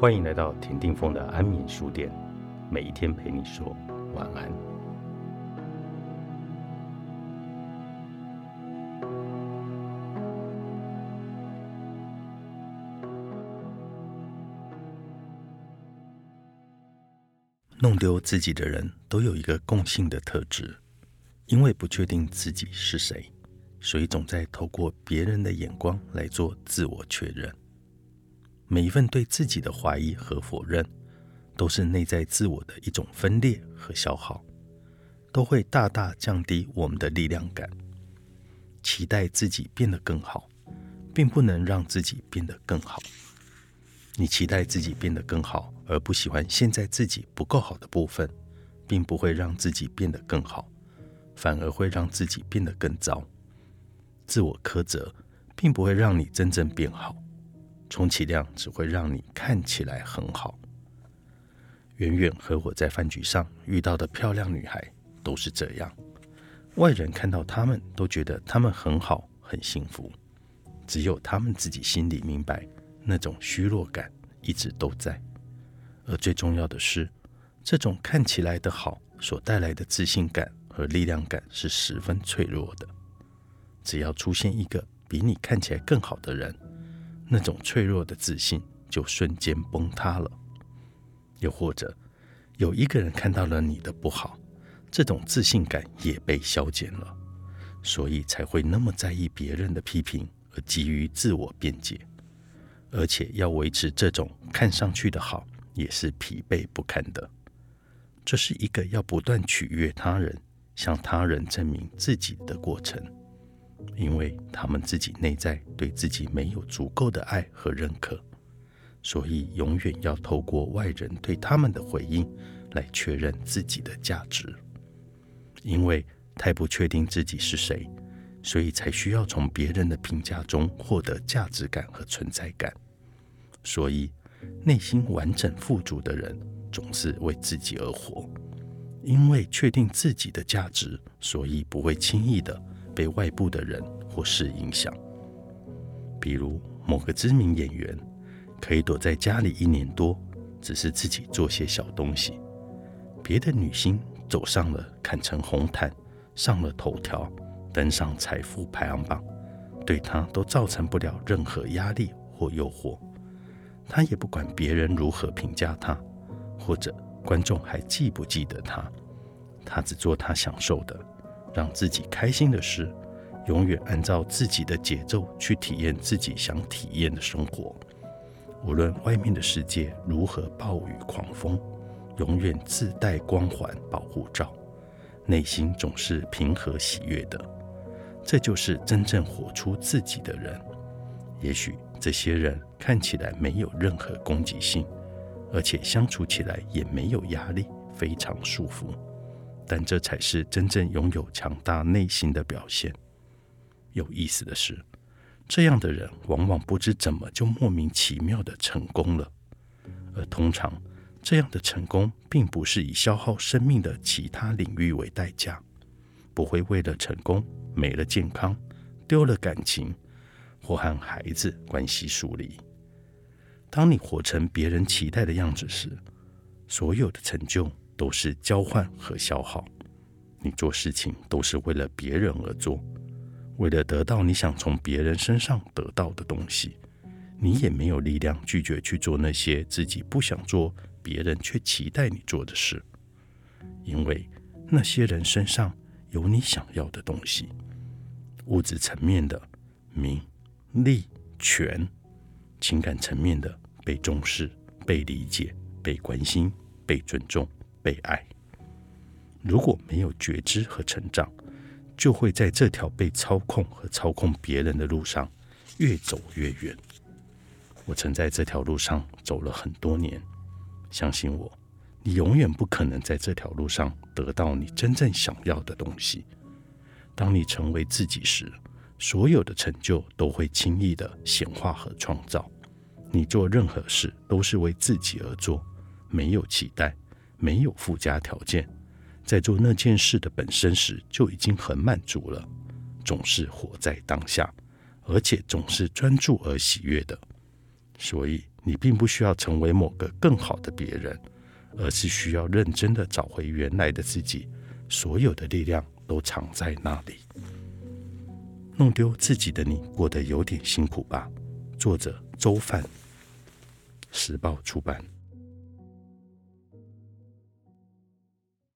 欢迎来到田定峰的安眠书店，每一天陪你说晚安。弄丢自己的人都有一个共性的特质，因为不确定自己是谁，所以总在透过别人的眼光来做自我确认。每一份对自己的怀疑和否认，都是内在自我的一种分裂和消耗，都会大大降低我们的力量感。期待自己变得更好，并不能让自己变得更好。你期待自己变得更好，而不喜欢现在自己不够好的部分，并不会让自己变得更好，反而会让自己变得更糟。自我苛责，并不会让你真正变好。充其量只会让你看起来很好。远远和我在饭局上遇到的漂亮女孩都是这样，外人看到她们都觉得她们很好、很幸福，只有她们自己心里明白，那种虚弱感一直都在。而最重要的是，这种看起来的好所带来的自信感和力量感是十分脆弱的。只要出现一个比你看起来更好的人。那种脆弱的自信就瞬间崩塌了。又或者，有一个人看到了你的不好，这种自信感也被消减了，所以才会那么在意别人的批评，而急于自我辩解。而且要维持这种看上去的好，也是疲惫不堪的。这是一个要不断取悦他人，向他人证明自己的过程。因为他们自己内在对自己没有足够的爱和认可，所以永远要透过外人对他们的回应来确认自己的价值。因为太不确定自己是谁，所以才需要从别人的评价中获得价值感和存在感。所以，内心完整富足的人总是为自己而活。因为确定自己的价值，所以不会轻易的。被外部的人或事影响，比如某个知名演员可以躲在家里一年多，只是自己做些小东西；别的女星走上了坎城红毯，上了头条，登上财富排行榜，对她都造成不了任何压力或诱惑。她也不管别人如何评价她，或者观众还记不记得她，她只做她享受的。让自己开心的事，永远按照自己的节奏去体验自己想体验的生活。无论外面的世界如何暴雨狂风，永远自带光环保护罩，内心总是平和喜悦的。这就是真正活出自己的人。也许这些人看起来没有任何攻击性，而且相处起来也没有压力，非常舒服。但这才是真正拥有强大内心的表现。有意思的是，这样的人往往不知怎么就莫名其妙的成功了。而通常，这样的成功并不是以消耗生命的其他领域为代价，不会为了成功没了健康、丢了感情或和孩子关系疏离。当你活成别人期待的样子时，所有的成就。都是交换和消耗，你做事情都是为了别人而做，为了得到你想从别人身上得到的东西，你也没有力量拒绝去做那些自己不想做、别人却期待你做的事，因为那些人身上有你想要的东西，物质层面的名利权，情感层面的被重视、被理解、被关心、被尊重。被爱，如果没有觉知和成长，就会在这条被操控和操控别人的路上越走越远。我曾在这条路上走了很多年，相信我，你永远不可能在这条路上得到你真正想要的东西。当你成为自己时，所有的成就都会轻易的显化和创造。你做任何事都是为自己而做，没有期待。没有附加条件，在做那件事的本身时就已经很满足了。总是活在当下，而且总是专注而喜悦的。所以，你并不需要成为某个更好的别人，而是需要认真的找回原来的自己。所有的力量都藏在那里。弄丢自己的你，过得有点辛苦吧？作者：周范，时报出版。